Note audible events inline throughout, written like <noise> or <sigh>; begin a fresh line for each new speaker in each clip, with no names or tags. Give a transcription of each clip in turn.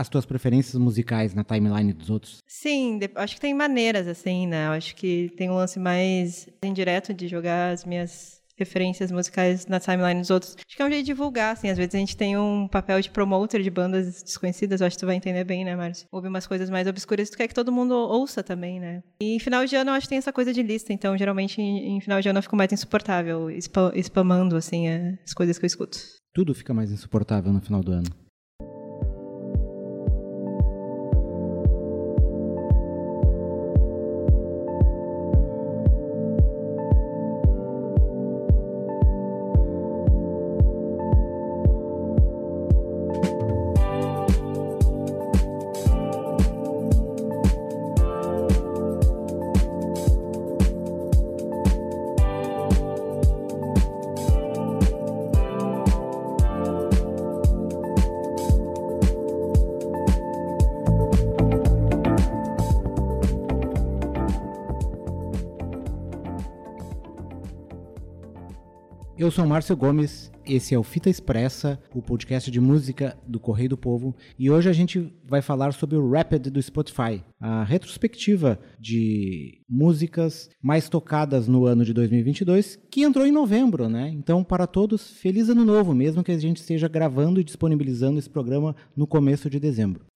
as tuas preferências musicais na timeline dos outros?
Sim, acho que tem maneiras, assim, né? Eu acho que tem um lance mais indireto de jogar as minhas referências musicais na timeline dos outros. Acho que é um jeito de divulgar, assim. Às vezes a gente tem um papel de promoter de bandas desconhecidas, eu acho que tu vai entender bem, né, Márcio? Ouve umas coisas mais obscuras e tu quer que todo mundo ouça também, né? E em final de ano eu acho que tem essa coisa de lista, então geralmente em, final de ano eu fico mais insuportável, spa- spamando, assim, é, as coisas que eu escuto.
Tudo fica mais insuportável no final do ano. Eu sou Márcio Gomes, esse é o Fita Expressa, o podcast de música do Correio do Povo, e hoje a gente vai falar sobre o Rapid do Spotify, a retrospectiva de músicas mais tocadas no ano de 2022, que entrou em novembro, né? Então, para todos, feliz ano novo, mesmo que a gente esteja gravando e disponibilizando esse programa no começo de dezembro.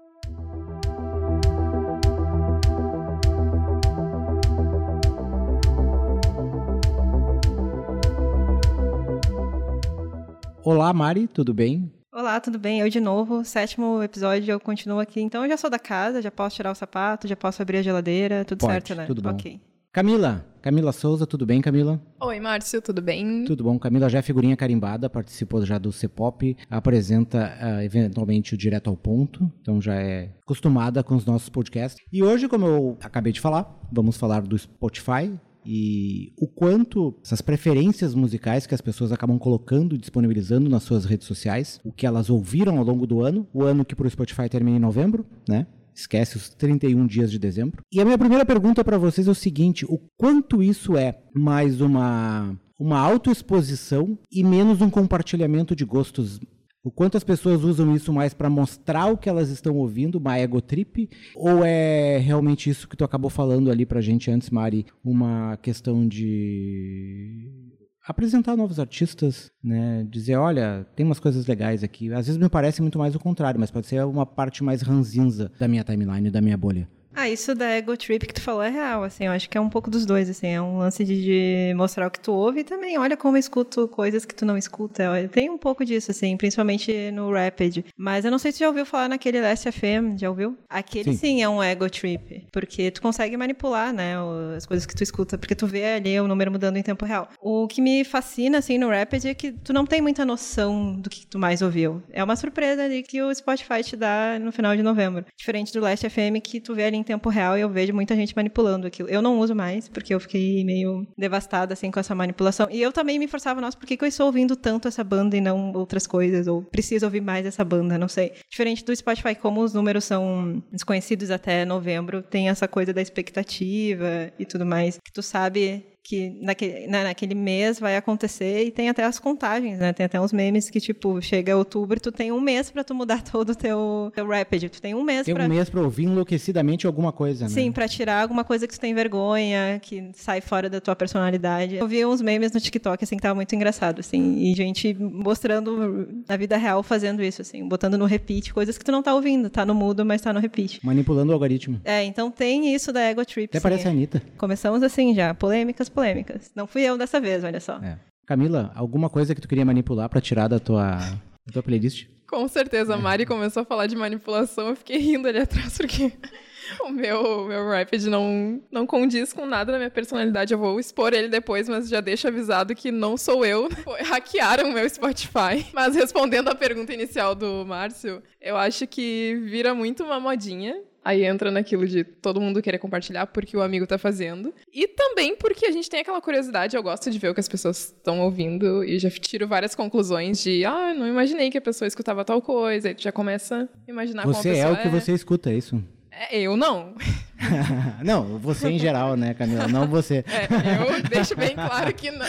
Olá, Mari, tudo bem?
Olá, tudo bem? Eu de novo, sétimo episódio, eu continuo aqui. Então eu já sou da casa, já posso tirar o sapato, já posso abrir a geladeira, tudo
Pode,
certo, né?
tudo bom.
Ok.
Camila, Camila Souza, tudo bem, Camila?
Oi, Márcio, tudo bem?
Tudo bom. Camila já é figurinha carimbada, participou já do C-Pop, apresenta ah, eventualmente o Direto ao Ponto, então já é acostumada com os nossos podcasts. E hoje, como eu acabei de falar, vamos falar do Spotify e o quanto essas preferências musicais que as pessoas acabam colocando disponibilizando nas suas redes sociais, o que elas ouviram ao longo do ano, o ano que para o Spotify termina em novembro, né? Esquece os 31 dias de dezembro. E a minha primeira pergunta para vocês é o seguinte: o quanto isso é mais uma uma autoexposição e menos um compartilhamento de gostos? O quanto as pessoas usam isso mais para mostrar o que elas estão ouvindo, uma ego trip, ou é realmente isso que tu acabou falando ali pra gente antes, Mari, uma questão de apresentar novos artistas, né? Dizer, olha, tem umas coisas legais aqui. Às vezes me parece muito mais o contrário, mas pode ser uma parte mais ranzinza da minha timeline, da minha bolha.
Ah, isso da ego trip que tu falou é real, assim, eu acho que é um pouco dos dois, assim, é um lance de, de mostrar o que tu ouve e também, olha como eu escuto coisas que tu não escuta, Olha, tem um pouco disso, assim, principalmente no Rapid, mas eu não sei se tu já ouviu falar naquele Last FM, já ouviu? Aquele
Sim.
sim, é um ego trip, porque tu consegue manipular, né, as coisas que tu escuta, porque tu vê ali o número mudando em tempo real. O que me fascina, assim, no Rapid é que tu não tem muita noção do que tu mais ouviu, é uma surpresa ali que o Spotify te dá no final de novembro, diferente do Last FM que tu vê ali em tempo real e eu vejo muita gente manipulando aquilo. Eu não uso mais, porque eu fiquei meio devastada, assim, com essa manipulação. E eu também me forçava, nossa, por que, que eu estou ouvindo tanto essa banda e não outras coisas? Ou preciso ouvir mais essa banda, não sei. Diferente do Spotify, como os números são desconhecidos até novembro, tem essa coisa da expectativa e tudo mais, que tu sabe que naquele, né, naquele mês vai acontecer e tem até as contagens, né? Tem até uns memes que, tipo, chega outubro e tu tem um mês pra tu mudar <laughs> todo o teu, teu Rapid. Tu tem um mês
Tem
pra...
um mês pra ouvir enlouquecidamente alguma coisa, né?
Sim, pra tirar alguma coisa que tu tem vergonha, que sai fora da tua personalidade. Eu vi uns memes no TikTok, assim, que tava muito engraçado, assim, e gente mostrando na vida real fazendo isso, assim, botando no repeat, coisas que tu não tá ouvindo, tá no mudo, mas tá no repeat.
Manipulando o algoritmo.
É, então tem isso da Ego Trip.
Até
sim.
parece a Anitta.
Começamos assim já, polêmicas, polêmicas. Não fui eu dessa vez, olha só.
É. Camila, alguma coisa que tu queria manipular pra tirar da tua, da tua playlist?
Com certeza, a Mari começou a falar de manipulação, eu fiquei rindo ali atrás, porque <laughs> o meu, meu Rapid não, não condiz com nada na minha personalidade. Eu vou expor ele depois, mas já deixo avisado que não sou eu. <laughs> Hackearam o meu Spotify. <laughs> Mas respondendo à pergunta inicial do Márcio, eu acho que vira muito uma modinha. Aí entra naquilo de todo mundo querer compartilhar porque o amigo tá fazendo. E também porque a gente tem aquela curiosidade, eu gosto de ver o que as pessoas estão ouvindo e já tiro várias conclusões de, ah, não imaginei que a pessoa escutava tal coisa. Aí tu já começa a imaginar como a
Você
pessoa
é o que você escuta, é isso?
É, eu não. <laughs>
não, você em geral, né, Camila? Não você.
É, eu deixo bem claro que não.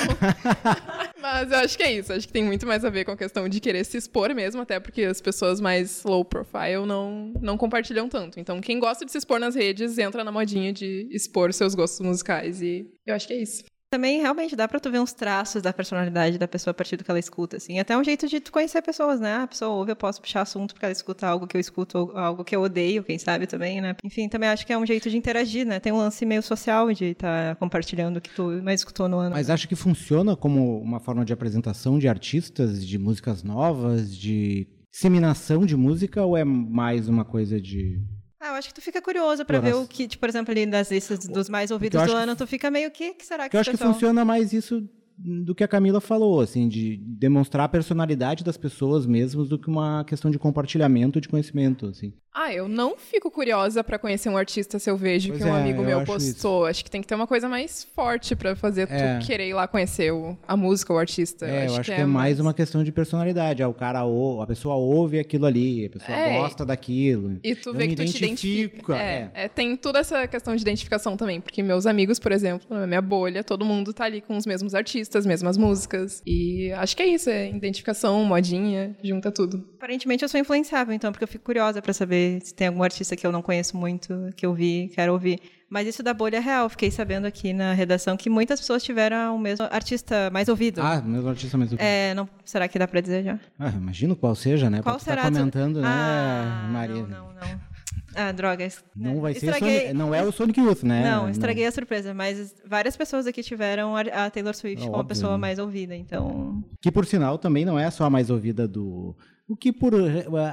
<laughs> Mas eu acho que é isso. Acho que tem muito mais a ver com a questão de querer se expor mesmo, até porque as pessoas mais low profile não, não compartilham tanto. Então, quem gosta de se expor nas redes entra na modinha de expor seus gostos musicais. E eu acho que é isso.
Também realmente dá pra tu ver uns traços da personalidade da pessoa a partir do que ela escuta, assim. Até um jeito de tu conhecer pessoas, né? A pessoa ouve, eu posso puxar assunto porque ela escuta algo que eu escuto, algo que eu odeio, quem sabe também, né? Enfim, também acho que é um jeito de interagir, né? Tem um lance meio social de estar tá compartilhando o que tu mais escutou no ano.
Mas acho que funciona como uma forma de apresentação de artistas, de músicas novas, de disseminação de música, ou é mais uma coisa de
ah, eu acho que tu fica curioso pra ver o que, tipo, por exemplo, ali nas listas dos mais ouvidos do ano, tu fica meio que, que será que
Eu acho pessoal... que funciona mais isso do que a Camila falou, assim, de demonstrar a personalidade das pessoas mesmo do que uma questão de compartilhamento de conhecimento, assim.
Ah, eu não fico curiosa para conhecer um artista se eu vejo
pois
que um
é,
amigo meu
acho
postou.
Isso.
Acho que tem que ter uma coisa mais forte para fazer
É.
tu querer ir lá conhecer o, a música, o artista.
É, eu acho, que, é mais uma questão de personalidade. Ah, o cara, ou, a pessoa ouve aquilo ali, a pessoa
É,
gosta daquilo.
E tu
Eu
vê que tu te
identifico,
identifica. É, é, tem toda essa questão de identificação também, porque meus amigos, por exemplo, na minha bolha, todo mundo tá ali com os mesmos artistas, mesmas músicas. E acho que é isso, é identificação, modinha, junta tudo.
Aparentemente eu sou influenciável, então, porque eu fico curiosa pra saber se tem algum artista que eu não conheço muito, que eu vi, quero ouvir. Mas isso da bolha é real. Fiquei sabendo aqui na redação que muitas pessoas tiveram o mesmo artista mais ouvido.
Ah, mesmo artista mais ouvido.
É, não, será que dá pra dizer já?
Ah, imagino qual seja, né?
Qual
tá
será?
comentando, né,
Ah,
Maria?
Não, não, não. Ah, droga.
Não vai ser
Estraguei-
Sonic- não é o Sonic Youth, né?
Não, estraguei a surpresa, mas várias pessoas aqui tiveram a Taylor Swift como a pessoa
né?
mais ouvida, então.
Que por sinal também não é só a mais ouvida do. O que por.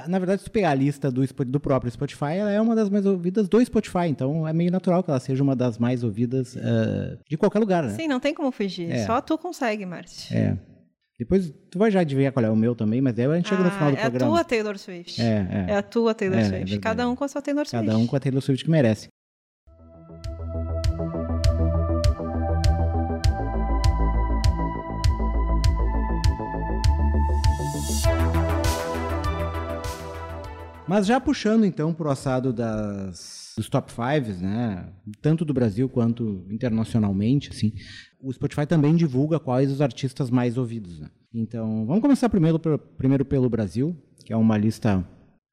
Na verdade, se tu pegar a lista do, do próprio Spotify, ela é uma das mais ouvidas do Spotify. Então é meio natural que ela seja uma das mais ouvidas eh, de qualquer lugar, né?
Sim, não tem como fugir.
É.
Só tu consegue, Márcio.
É. Depois tu vai já adivinhar qual é o meu também, mas daí a gente chega no final do
é
programa.
a tua Taylor Swift.
É, é.
a tua Taylor
É, é
Swift. Cada um com a sua Taylor Swift.
Cada um com a Taylor Swift que merece. Mas já puxando então pro assado das, dos top fives, né? Tanto do Brasil quanto internacionalmente, assim, o Spotify também divulga quais os artistas mais ouvidos. Né? Então, vamos começar primeiro, pelo- primeiro pelo Brasil, que é uma lista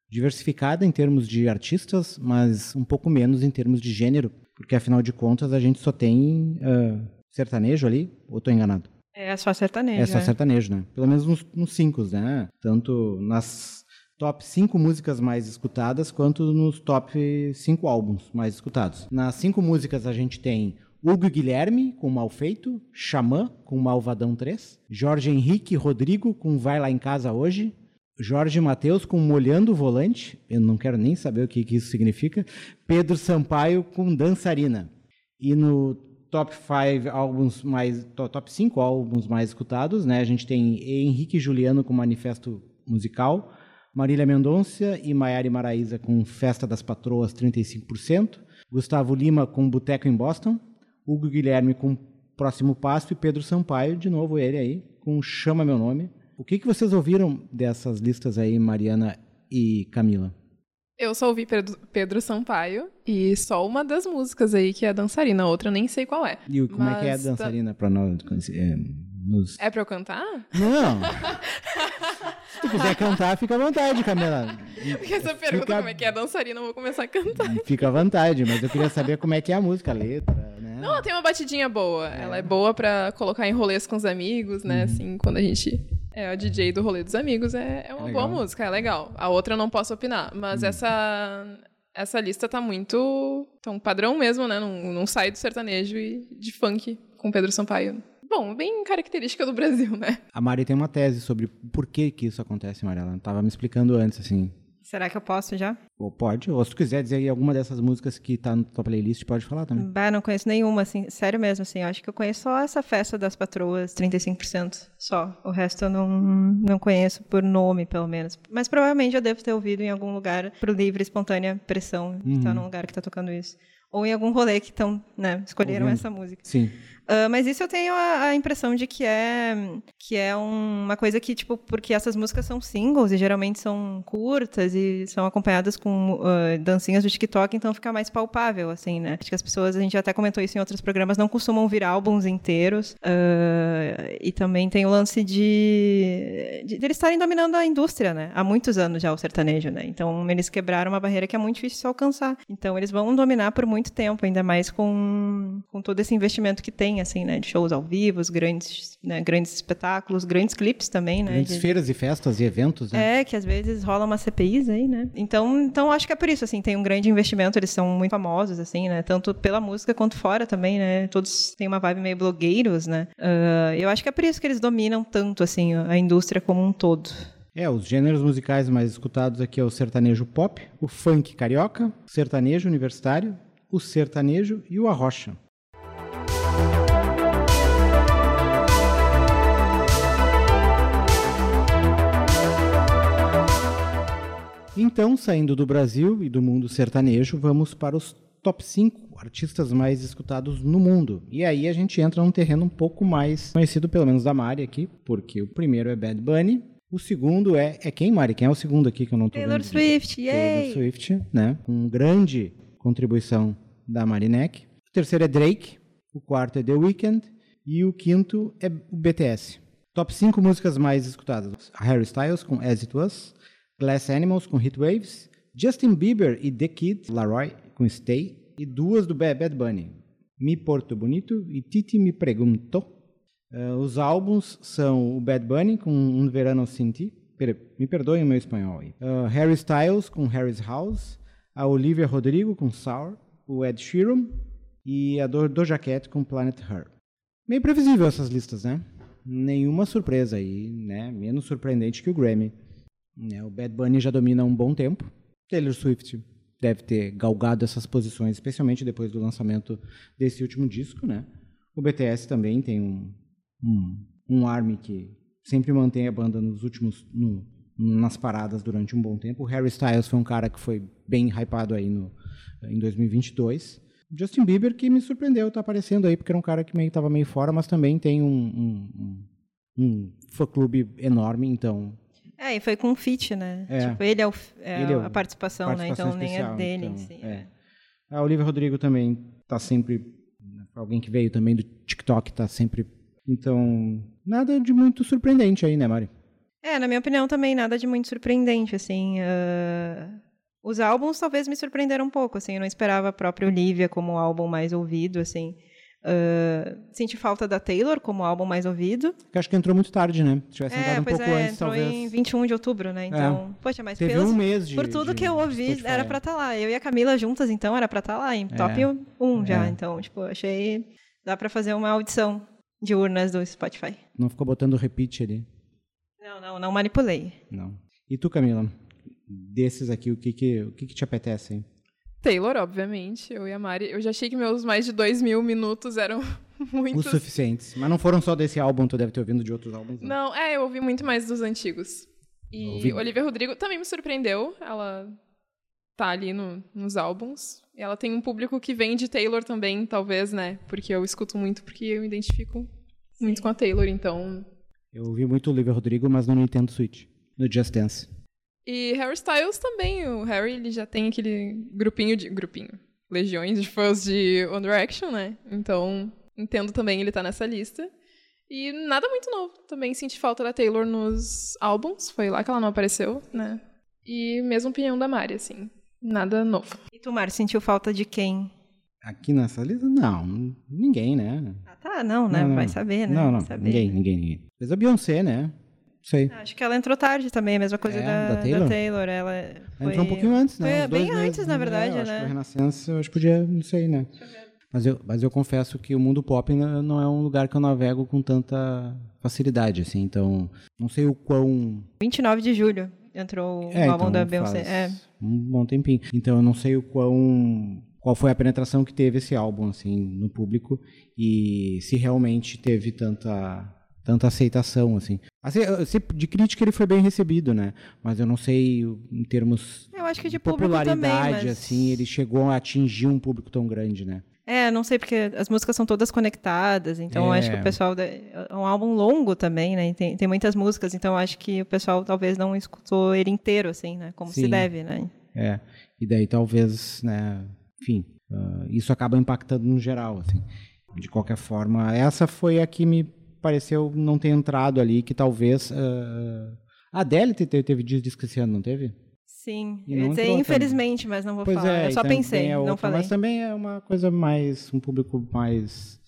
diversificada em termos de artistas, mas um pouco menos em termos de gênero, porque afinal de contas a gente só tem ah, sertanejo ali, ou estou enganado?
É só sertanejo.
É só
né?
sertanejo, né? Pelo menos nos, nos cinco, né? Tanto nas top 5 músicas mais escutadas, quanto nos top 5 álbuns mais escutados. Nas cinco músicas a gente tem Hugo Guilherme, com Mal Feito, Xamã, com Malvadão 3, Jorge Henrique Rodrigo, com Vai Lá em Casa Hoje, Jorge Matheus com Molhando o Volante, eu não quero nem saber o que, que isso significa, Pedro Sampaio com Dançarina. E no top 5 álbuns mais to- top 5 álbuns mais escutados, né? A gente tem Henrique Juliano com Manifesto Musical, Marília Mendonça e Maiara Maraíza com Festa das Patroas 35%, Gustavo Lima com Boteco em Boston, Hugo Guilherme com Próximo Passo e Pedro Sampaio, de novo ele aí, com Chama Meu Nome. O que, que vocês ouviram dessas listas aí, Mariana e Camila?
Eu só ouvi Pedro, Sampaio e só uma das músicas aí que é dançarina, a outra eu nem sei qual é.
E como é que é a
Mas tá-
dançarina pra nós conhecer? É, nos...
É pra eu cantar?
Não! <laughs> Se tu quiser cantar, fica à vontade, Camila.
Porque essa pergunta,
Fica-
como é que é a dançarina, eu vou começar a cantar.
Fica à vontade, mas eu queria saber como é que é a música, a letra?
Não, ela tem uma batidinha boa. Ela é boa pra colocar em rolês com os amigos,
Uhum.
né? Assim, quando a gente é o DJ do rolê dos amigos, é, é uma
É
boa.
Uhum.
música, é legal. A outra eu não posso opinar, mas essa essa lista tá muito. Tá um padrão mesmo, né? Não, não sai do sertanejo e de funk com Pedro Sampaio. Bom, bem característica do Brasil, né?
A Mari tem uma tese sobre por que que isso acontece, Mari. Ela tava me explicando antes, assim.
Será que eu posso já?
Ou pode, ou se tu quiser dizer aí alguma dessas músicas que tá na tua playlist, pode falar também.
Bah, não conheço nenhuma, assim, sério mesmo, assim. Acho que eu conheço só essa festa das patroas, 35%, só. O resto eu não, não conheço por nome, pelo menos. Mas provavelmente eu devo ter ouvido em algum lugar por livre, espontânea pressão, de estar num lugar que tá tocando isso. Ou em algum rolê que estão, né, escolheram
Ouvindo.
essa música.
Sim.
Ah, mas isso eu tenho a, a impressão de que é que é um- uma coisa que, tipo, porque essas músicas são singles e geralmente são curtas e são acompanhadas com ah, dancinhas do TikTok, então fica mais palpável, assim, né? Acho que as pessoas, a gente até comentou isso em outros programas, não costumam vir álbuns inteiros. ah, e também tem o lance de, de, de eles estarem dominando a indústria, né? Há muitos anos já o sertanejo, né? Então eles quebraram uma barreira que é muito difícil de se alcançar. Então eles vão dominar por muito tempo, ainda mais com, com todo esse investimento que tem, assim, né? De shows ao vivo, os grandes, né, grandes espetáculos, grandes clipes também, né?
Grandes
de-
feiras e festas e eventos, né?
é, que às vezes rola umas CPIs aí, né? Então, então acho que é por isso, assim, tem um grande investimento, eles são muito famosos, assim, né? Tanto pela música quanto fora também, né? Todos têm uma vibe meio blogueiros, né? Ah, eu acho que é por isso que eles dominam tanto, assim, a indústria como um todo.
É, os gêneros musicais mais escutados aqui é o sertanejo pop, o funk carioca, o sertanejo universitário, o sertanejo e o arrocha. Então, saindo do Brasil e do mundo sertanejo, vamos para os top 5 artistas mais escutados no mundo. E aí a gente entra num terreno um pouco mais conhecido, pelo menos da Mari aqui, porque o primeiro é Bad Bunny, o segundo é. É quem, Mari? Quem é o segundo aqui que eu não tô
Taylor
vendo?
Swift, yay!
Taylor Swift, né? Com grande contribuição da Marineck. O terceiro é Drake, o quarto é The Weeknd e o quinto é o BTS. Top 5 músicas mais escutadas. Harry Styles com As It Was, Glass Animals com Heat Waves, Justin Bieber e The Kid Laroi com Stay e duas do Ba- Bad Bunny, Mi Porto Bonito e Titi Me Pregunto. Eh, os álbuns são o Bad Bunny com Um Verano Sin Ti, me perdoem o meu espanhol aí. Eh, Harry Styles com Harry's House, a Olivia Rodrigo com Sour, o Ed Sheeran e a Do Doja Cat com Planet Her. Meio previsível essas listas, né? Nenhuma surpresa aí, né? Menos surpreendente que o Grammy. Né, O Bad Bunny já domina há um bom tempo. Taylor Swift deve ter galgado essas posições, especialmente depois do lançamento desse último disco, né? O BTS também tem um, um, um army que sempre mantém a banda nos últimos no- nas paradas durante um bom tempo. O Harry Styles foi um cara que foi bem hypado aí no, em 2022. Justin Bieber que me surpreendeu, tá aparecendo aí porque era um cara que meio tava meio fora, mas também tem um, um, um, um fã-clube enorme, então
É, e foi com um feat, né?
É.
Tipo, ele é, o, é
Ele é o-
a participação,
participação
né? Então nem é
especial,
dele
então, é. A Olivia Rodrigo também tá sempre. né, Alguém que veio também do TikTok tá sempre. Então, nada de muito surpreendente aí, né, Mari?
É, na minha opinião também nada de muito surpreendente, assim. ah, Os álbuns talvez me surpreenderam um pouco, assim. Eu não esperava a própria Olivia como o álbum mais ouvido, assim. Ah, senti falta da Taylor como álbum mais ouvido.
Porque acho que entrou muito tarde, né? Se tivesse
É,
entrado um pouco
é,
antes,
entrou
talvez.
em 21 de outubro, né? Então, poxa, mas
Teve
pelos-
um mês de-
por tudo
de-
que eu ouvi, era pra estar lá. Eu e a Camila juntas, então, era pra estar lá em top 1 já.
É.
Então, tipo, achei... Dá pra fazer uma audição de urnas do Spotify.
Não ficou botando repeat ali.
Não, não, não manipulei.
Não. E tu, Camila? Desses aqui, o que que, o que, que te apetece, hein?
Taylor, obviamente, eu e a Mari. Eu já achei que meus mais de dois mil minutos eram <laughs>
Os
muitos.
suficientes. Mas não foram só desse álbum, tu deve ter ouvido de outros álbuns. né?
Não, é, eu ouvi muito mais dos antigos. E
Ouvi-
Olivia Rodrigo também me surpreendeu. Ela tá ali no- nos álbuns. E ela tem um público que vem de Taylor também, talvez, né? Porque eu escuto muito, porque eu me identifico muito com a Taylor, então.
Eu ouvi muito o Olivia Rodrigo, mas no Nintendo Switch. No Just Dance.
E Harry Styles também. O Harry ele já tem aquele grupinho de. grupinho. Legiões de fãs de One Direction, né? Então, entendo também ele tá nessa lista. E nada muito novo. Também senti falta da Taylor nos álbuns. Foi lá que ela não apareceu, né? E mesma opinião da Mari, assim. Nada novo.
E tu, Mari, sentiu falta de quem?
Aqui nessa lista, não. Ninguém, né?
Ah, tá, não, né?
Não, não.
Vai saber, né?
Não, não. Ninguém, ninguém, ninguém. Fez a Beyoncé, né? Sei.
Acho que ela entrou tarde também, a mesma coisa
É,
da,
da
da
Taylor?
Taylor.
Ela
foi...
entrou um pouquinho antes, né?
Foi bem
meses,
antes, na verdade,
é, eu acho
né?
que o Renascença, acho que podia, não sei, né? Mas eu, mas eu confesso que o mundo pop não é um lugar que eu navego com tanta facilidade, assim. Então, não sei o quão
29 de julho entrou
É,
o álbum
então
da Beyoncé. É.
um bom tempinho. Então eu não sei o quão qual foi a penetração que teve esse álbum assim no público e se realmente teve tanta tanta aceitação assim. Assim, de crítica ele foi bem recebido, né? Mas eu não sei em termos
Eu acho que de
de popularidade
também, mas...
assim, ele chegou a atingir um público tão grande, né?
É, não sei, porque as músicas são todas conectadas, então eu
É.
acho que o pessoal... da- É um álbum longo também, né? Tem, tem muitas músicas, então acho que o pessoal talvez não escutou ele inteiro, assim, né? Como se
Sim.
deve, né?
É. E daí talvez, né, enfim, ah, isso acaba impactando no geral, assim. De qualquer forma, essa foi a que me pareceu não ter entrado ali, que talvez ah, a Adele te- te- teve dias que esse ano, não teve?
Sim,
E
eu ia
não
dizer
entrou
infelizmente, mas não vou
pois
falar.
é,
eu só
também
pensei,
é
não
outra,
falei.
Mas também é uma coisa mais, um público mais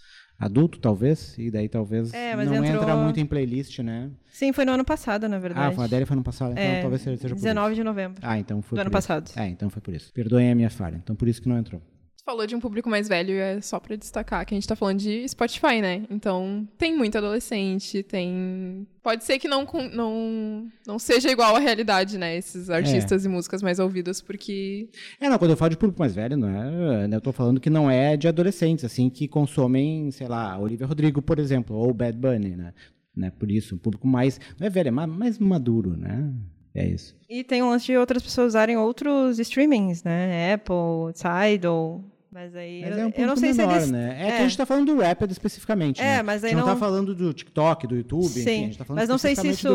adulto, talvez, e daí talvez
É,
não
entrou-
entra muito em playlist, né?
Sim, foi no ano passado, na verdade.
Ah, foi a Adele foi no passado, então
É,
talvez seja por
19
isso.
de novembro.
Ah, então foi
do ano
isso.
passado.
É, então foi por isso. Perdoem a minha falha, então por isso que não entrou.
Falou de um público mais velho, é só pra destacar que a gente tá falando de Spotify, né? Então, tem muito adolescente, tem. Pode ser que não, não, não seja igual à realidade, né? Esses artistas e músicas mais ouvidas, porque.
É, não, quando eu falo de público mais velho, não é. né, Eu tô falando que não é de adolescentes, assim, que consomem, sei lá, Olivia Rodrigo, por exemplo, ou Bad Bunny, né? né? Por isso, um público mais. Não é velho, é ma- mais maduro, né? É isso.
E tem um lance de outras pessoas usarem outros streamings, né? Apple, Tidal. Mas aí.
Mas
eu,
é um
eu não sei
menor,
se eles.
né? É, que a gente tá falando do Rapid especificamente.
É,
né?
mas
a
aí
gente não
não-
tá falando do TikTok, do YouTube, enfim, a
Sim,
gente tá falando
mas não sei se isso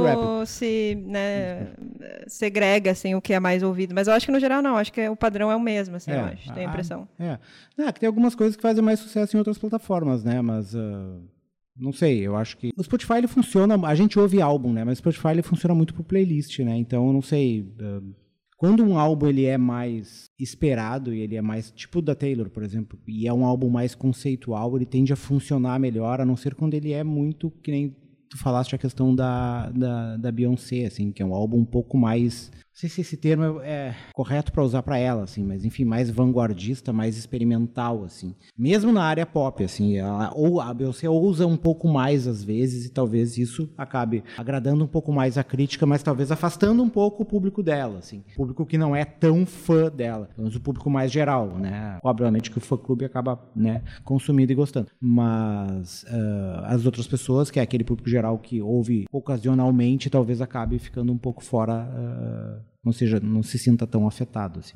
se né, segrega assim, o que é mais ouvido. Mas eu acho que no geral não, acho que o padrão é o mesmo, assim, eu acho, tenho a
ah,
impressão.
É. Ah, que tem algumas coisas que fazem mais sucesso em outras plataformas, né? Mas. ah, não sei, eu acho que. O Spotify ele funciona. A gente ouve álbum, né? Mas o Spotify ele funciona muito por playlist, né? Então, eu não sei. ah, quando um álbum ele é mais esperado e ele é mais tipo da Taylor, por exemplo, e é um álbum mais conceitual, ele tende a funcionar melhor, a não ser quando ele é muito que nem tu falaste a questão da, da, da Beyoncé, assim, que é um álbum um pouco mais. Sei se esse termo é, é correto para usar para ela, assim, mas enfim, mais vanguardista, mais experimental, assim. Mesmo na área pop, assim, ela, ou a Beyoncé ousa um pouco mais às vezes e talvez isso acabe agradando um pouco mais a crítica, mas talvez afastando um pouco o público dela, assim. Público que não é tão fã dela, mas o público mais geral, né? Obviamente que o fã-clube acaba, né, consumindo e gostando. Mas ah, as outras pessoas, que é aquele público geral que ouve ocasionalmente, talvez acabe ficando um pouco fora, ah, não seja, não se sinta tão afetado, assim.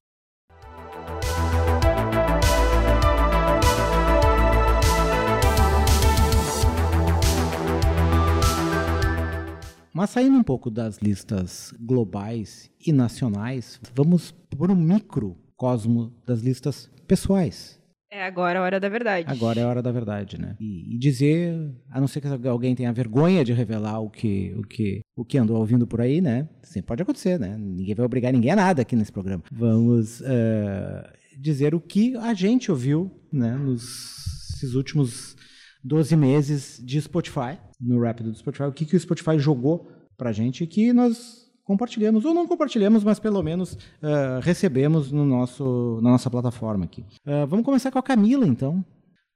Mas saindo um pouco das listas globais e nacionais, vamos para o microcosmo das listas pessoais.
É agora a hora da verdade.
Agora é a hora da verdade, né? E, e dizer, a não ser que alguém tenha vergonha de revelar o que, o que, o que andou ouvindo por aí, né? Sempre pode acontecer, né? Ninguém vai obrigar ninguém a nada aqui nesse programa. Vamos eh, dizer o que a gente ouviu, né? Nos últimos 12 meses de Spotify, no Rápido do Spotify, o que, que o Spotify jogou pra gente que nós compartilhamos, ou não compartilhamos, mas pelo menos eh, recebemos no nosso, na nossa plataforma aqui. Eh, vamos começar com a Camila, então.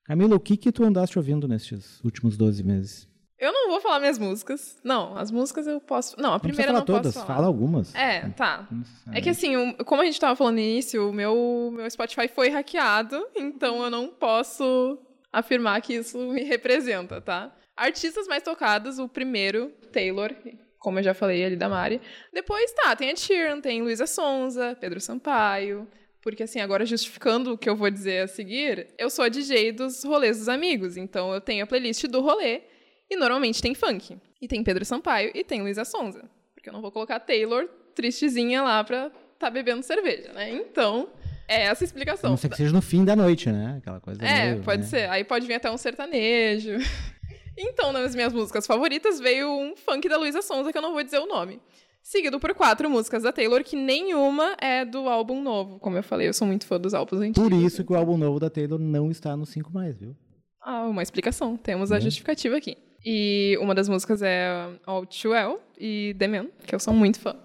Camila, o que que tu andaste ouvindo nestes últimos 12 meses?
Eu não vou falar minhas músicas. Não, as músicas eu posso. Não, a
Não
primeira
falar
não
todas,
posso falar.
fala algumas.
É, tá. É que assim, como a gente tava falando no início, o meu, meu Spotify foi hackeado, então eu não posso afirmar que isso me representa, tá? Artistas mais tocados, o primeiro, Taylor, como eu já falei ali da Mari. Depois, tá, tem a Sheeran, tem Luísa Sonza, Pedro Sampaio. Porque assim, agora justificando o que eu vou dizer a seguir, eu sou a DJ dos rolês dos amigos, então eu tenho a playlist do rolê e normalmente tem funk. E tem Pedro Sampaio e tem Luísa Sonza. Porque eu não vou colocar Taylor tristezinha lá pra tá bebendo cerveja, né? Então, é essa a explicação.
A não ser que seja no fim da noite, né? Aquela coisa.
É,
meio,
pode
né?
ser. Aí pode vir até um sertanejo. <laughs> Então, nas minhas músicas favoritas, veio um funk da Luísa Sonza, que eu não vou dizer o nome. Seguido por quatro músicas da Taylor, que nenhuma é do álbum novo. Como eu falei, eu sou muito fã dos álbuns antigos.
Por isso que o álbum novo da Taylor não está no 5 mais, viu?
Ah, uma explicação. Temos a
Né?
justificativa aqui. E uma das músicas é All Too Well e The Man, que eu sou muito fã.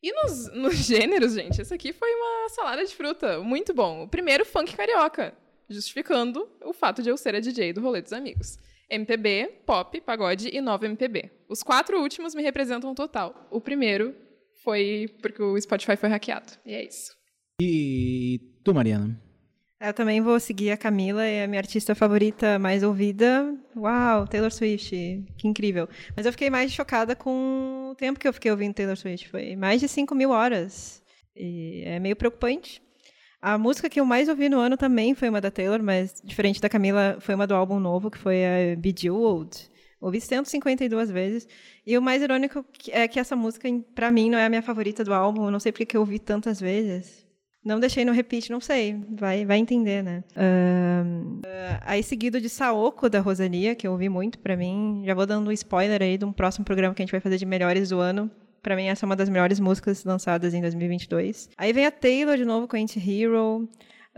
E nos, <laughs> nos gêneros, gente, esse aqui foi uma salada de fruta. Muito bom. O primeiro, funk carioca. Justificando o fato de eu ser a DJ do Rolê dos Amigos. MPB, pop, pagode e nova MPB. Os quatro últimos me representam total. O primeiro foi porque o Spotify foi hackeado. E é isso.
E tu, Mariana?
Eu também vou seguir a Camila, é a minha artista favorita mais ouvida. Uau, Taylor Swift, que incrível. Mas eu fiquei mais chocada com o tempo que eu fiquei ouvindo Taylor Swift. Foi mais de 5 mil horas. E é meio preocupante. A música que eu mais ouvi no ano também foi uma da Taylor, mas diferente da Camila, foi uma do álbum novo, que foi a Bejeweled. Ouvi 152 vezes. E o mais irônico é que essa música, pra mim, não é a minha favorita do álbum. Eu não sei porque que eu ouvi tantas vezes. Não deixei no repeat, não sei. Vai, vai entender, né? Ah, aí seguido de Saoko, da Rosalia, que eu ouvi muito pra mim. Já vou dando um spoiler aí de um próximo programa que a gente vai fazer de melhores do ano. Pra mim, essa é uma das melhores músicas lançadas em 2022. Aí vem a Taylor de novo com Anti-Hero.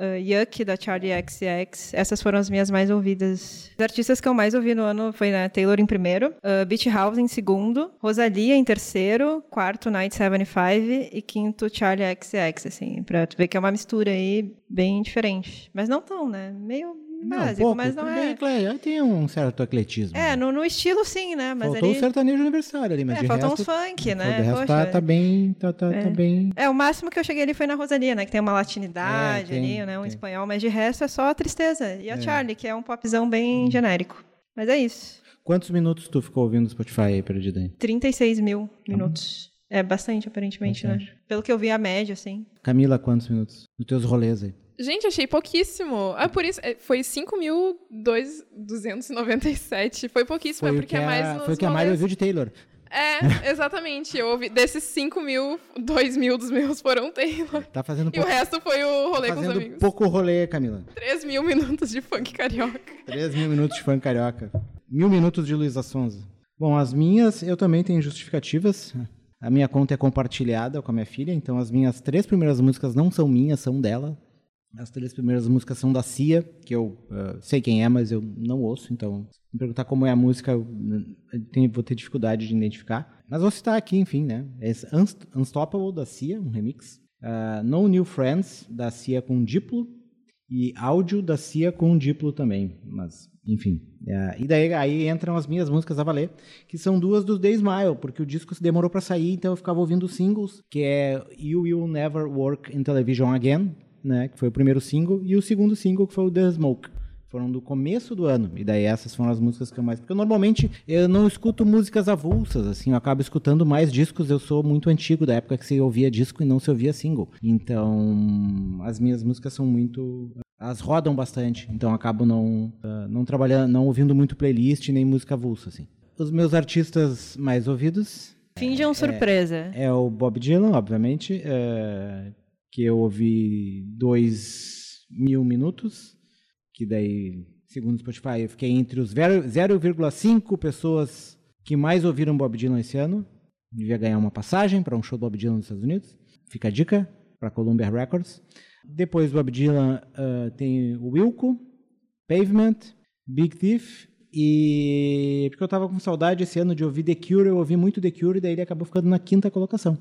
Uh, Yuck, da Charlie XX. Essas foram as minhas mais ouvidas. Os artistas que eu mais ouvi no ano foi né, Taylor em primeiro, uh, Beach House em segundo, Rosalia em terceiro, quarto Night 75 e quinto Charlie XX, assim, pra tu ver que é uma mistura aí bem diferente. Mas não tão, né? Meio básico,
pouco,
mas não é...
bem, tem um certo ecletismo.
É, no, no estilo sim, né? Mas
faltou
ali...
o sertanejo aniversário ali, mas
É,
de
faltou
resto,
uns funk, né?
De resto tá,
Poxa.
tá bem, tá, tá,
É.
tá bem...
É, o máximo que eu cheguei ali foi na Rosalia, né? Que tem uma latinidade
É, tem,
ali, né? Um
tem.
espanhol, mas de resto é só a tristeza. E a
É.
Charlie, que é um popzão bem genérico. Mas é isso.
Quantos minutos tu ficou ouvindo o Spotify aí, perdido aí?
36 mil minutos. É bastante, aparentemente, né? Pelo que eu vi, a média, assim.
Camila, quantos minutos? Dos teus rolês aí.
Gente, achei pouquíssimo. Ah, por isso, é, foi 5.297. Foi pouquíssimo,
Foi
é porque
que
é mais
a, foi o que a Mari ouviu de Taylor.
É, exatamente. Eu ouvi, desses 5 mil, 2 mil dos meus foram Taylor.
Tá fazendo
E o
pouco,
resto foi o rolê
tá
com os amigos.
pouco rolê, Camila.
3 mil minutos de funk carioca.
3 mil minutos de funk carioca. Mil minutos de Luísa Sonza. Bom, as minhas, eu também tenho justificativas. A minha conta é compartilhada com a minha filha, então as minhas três primeiras músicas não são minhas, são dela. As três primeiras músicas são da Cia, que eu eh, sei quem é, mas eu não ouço, então me perguntar como é a música, eu, eu tenho- vou ter dificuldade de identificar. Mas vou citar aqui, enfim, né? Esse Unst- Unstoppable da Cia, um remix. Ah, no New Friends, da Cia com Diplo. E áudio da Cia com Diplo também. Mas, enfim. É, e daí aí entram as minhas músicas a valer, que são duas dos The Smile, porque o disco se demorou pra sair, então eu ficava ouvindo singles, que é You Will Never Work in Television Again, né? Que foi o primeiro single, e o segundo single, que foi o The Smoke. Foram do começo do ano. E daí essas foram as músicas que eu mais. Porque normalmente eu não escuto músicas avulsas, assim, eu acabo escutando mais discos. Eu sou muito antigo, da época que se ouvia disco e não se ouvia single. Então, as minhas músicas são muito. Elas rodam bastante. Então eu acabo não, ah, não trabalhando, não ouvindo muito playlist nem música avulsa, assim. Os meus artistas mais ouvidos
Finjam surpresa.
é o Bob Dylan, obviamente, é, que eu ouvi dois mil minutos, que daí, segundo o Spotify, eu fiquei entre os zero- 0,5 pessoas que mais ouviram Bob Dylan esse ano. Devia ganhar uma passagem para um show do Bob Dylan nos Estados Unidos. Fica a dica para Columbia Records. Depois do Bob Dylan ah, tem o Wilco, Pavement, Big Thief e porque eu tava com saudade esse ano de ouvir The Cure, eu ouvi muito The Cure e daí ele acabou ficando na quinta colocação,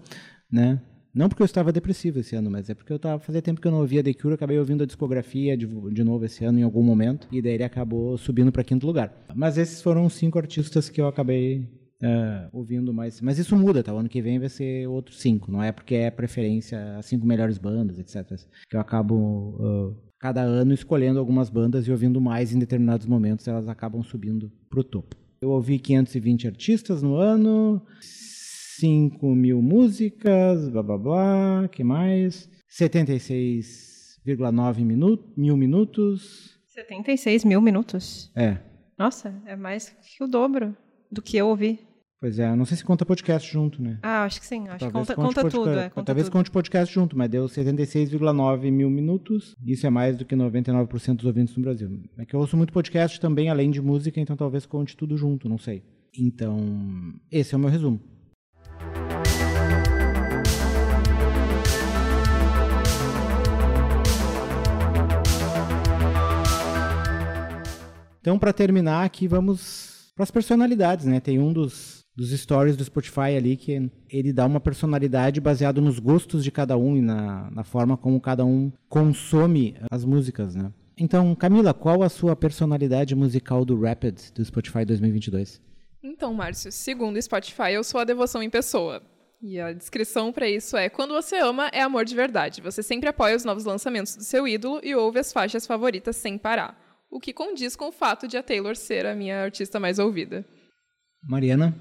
né? Não porque eu estava depressivo esse ano, mas é porque eu tava fazia tempo que eu não ouvia The Cure, acabei ouvindo a discografia de, de novo esse ano em algum momento e daí ele acabou subindo para quinto lugar. Mas esses foram os cinco artistas que eu acabei é, ouvindo mais. Mas isso muda, tá? O ano que vem vai ser outros cinco. Não é porque é preferência as cinco melhores bandas, etc. Que eu acabo ah, cada ano escolhendo algumas bandas e ouvindo mais em determinados momentos, elas acabam subindo pro topo. Eu ouvi 520 artistas no ano, 5 mil músicas, blá blá blá, que mais? 76,9 minu mil minutos.
76 mil minutos.
É,
Nossa, é mais que o dobro do que eu ouvi.
Pois é, não sei se conta podcast junto, né?
Ah, acho que sim. Acho
Talvez
que conta, conta
podca-
tudo. É, conta
Talvez
tudo.
conte podcast junto, mas deu 76,9 mil minutos. Isso é mais do que 99% dos ouvintes no Brasil. É que eu ouço muito podcast também, além de música, então talvez conte tudo junto, não sei. Então, esse é o meu resumo. Então, para terminar aqui, vamos para as personalidades, né? Tem um dos, dos stories do Spotify ali que ele dá uma personalidade baseado nos gostos de cada um e na, na forma como cada um consome as músicas, né? Então, Camila, qual a sua personalidade musical do Rapid do Spotify 2022?
Então, Márcio, segundo o Spotify, eu sou a devoção em pessoa. E a descrição pra isso é: quando você ama, é amor de verdade. Você sempre apoia os novos lançamentos do seu ídolo e ouve as faixas favoritas sem parar. O que condiz com o fato de a Taylor ser a minha artista mais ouvida.
Mariana?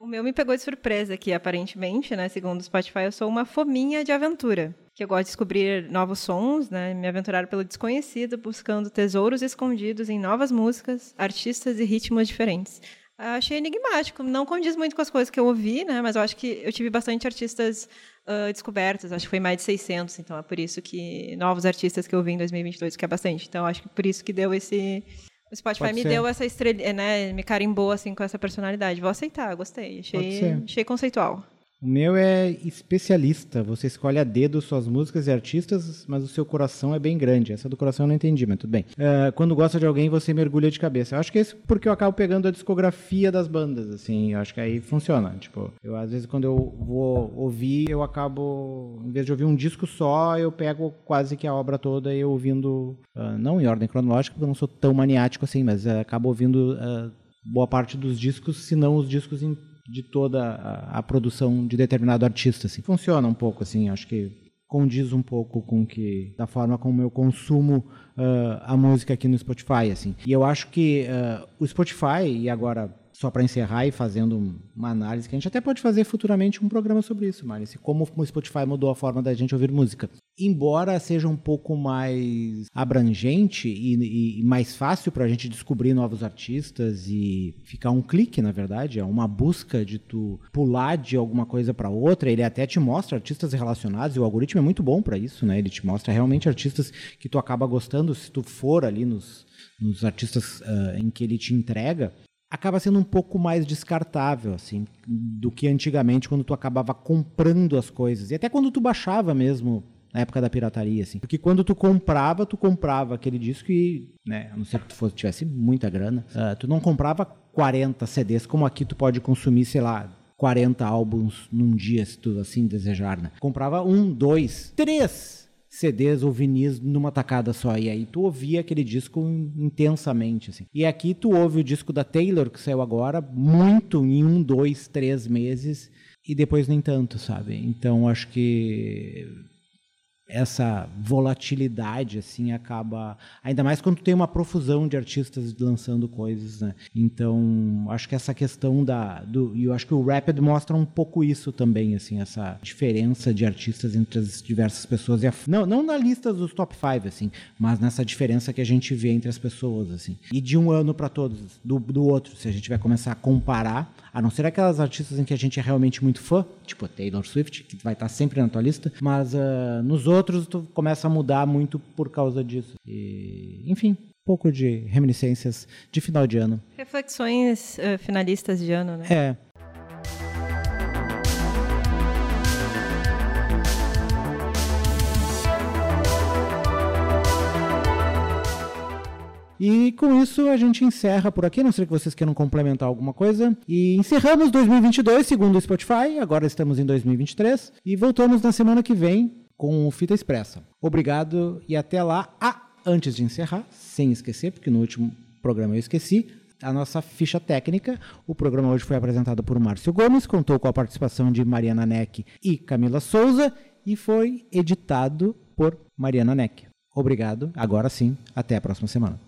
O meu me pegou de surpresa aqui, aparentemente, né? Segundo o Spotify, eu sou uma fominha de aventura. Que eu gosto de descobrir novos sons, né? Me aventurar pelo desconhecido, buscando tesouros escondidos em novas músicas, artistas e ritmos diferentes. Achei enigmático, não condiz muito com as coisas que eu ouvi, né? Mas eu acho que eu tive bastante artistas ah, descobertos, acho que foi mais de 600, então é por isso que novos artistas que eu vi em 2022, que é bastante. Então acho que por isso que deu esse o Spotify
Pode
me
ser.
deu essa estrela, né? Me carimbou assim com essa personalidade. Vou aceitar, gostei. Achei, achei conceitual.
O meu é especialista. Você escolhe a dedo suas músicas e artistas, mas o seu coração é bem grande. Essa do coração eu não entendi, mas tudo bem. É, quando gosta de alguém, você mergulha de cabeça. Eu acho que é isso porque eu acabo pegando a discografia das bandas, assim. Eu acho que aí funciona. Tipo, eu às vezes quando eu vou ouvir, eu acabo, em vez de ouvir um disco só, eu pego quase que a obra toda e ouvindo, ah, não em ordem cronológica, porque eu não sou tão maniático assim, mas ah, acabo ouvindo ah, boa parte dos discos, se não os discos em- de toda a, a produção de determinado artista, assim. Funciona um pouco, assim, acho que condiz um pouco com que da forma como eu consumo ah, a música aqui no Spotify, assim. E eu acho que ah, o Spotify e agora só para encerrar e fazendo uma análise que a gente até pode fazer futuramente um programa sobre isso, Mari, como o Spotify mudou a forma da gente ouvir música. Embora seja um pouco mais abrangente e, e- mais fácil para a gente descobrir novos artistas e ficar um clique, na verdade, é uma busca de tu pular de alguma coisa para outra. Ele até te mostra artistas relacionados e o algoritmo é muito bom para isso, né? Ele te mostra realmente artistas que tu acaba gostando se tu for ali nos, nos artistas ah, em que ele te entrega acaba sendo um pouco mais descartável, assim, do que antigamente quando tu acabava comprando as coisas. E até quando tu baixava mesmo na época da pirataria, assim. Porque quando tu comprava, tu comprava aquele disco e, né, a não ser que tu fosse, tivesse muita grana, ah, tu não comprava 40 CDs, como aqui tu pode consumir, sei lá, 40 álbuns num dia, se tu assim desejar, né? Comprava um, dois, três CDs ou vinis numa tacada só. E aí tu ouvia aquele disco intensamente, assim. E aqui tu ouve o disco da Taylor, que saiu agora, muito em um, dois, três meses, e depois nem tanto, sabe? Então acho que essa volatilidade assim acaba ainda mais quando tem uma profusão de artistas lançando coisas né? Então acho que essa questão da do e eu acho que o Rapid mostra um pouco isso também assim essa diferença de artistas entre as diversas pessoas e a, não não na lista dos top 5 assim mas nessa diferença que a gente vê entre as pessoas assim. E de um ano para todos do, do outro se a gente vai começar a comparar a não ser aquelas artistas em que a gente é realmente muito fã tipo Taylor Swift que vai estar sempre na tua lista. Mas ah, nos outros tu começa a mudar muito por causa disso. E, enfim um pouco de reminiscências de final de ano.
Reflexões eh, finalistas de ano, né?
é E com isso a gente encerra por aqui, não sei que vocês queiram complementar alguma coisa. E encerramos 2022, segundo o Spotify. Agora estamos em 2023 e voltamos na semana que vem com o Fita Expressa. Obrigado e até lá. Ah, antes de encerrar, sem esquecer, porque no último programa eu esqueci, a nossa ficha técnica. O programa hoje foi apresentado por Márcio Gomes, contou com a participação de Mariana Neck e Camila Souza e foi editado por Mariana Neck. Obrigado. Agora sim, até a próxima semana.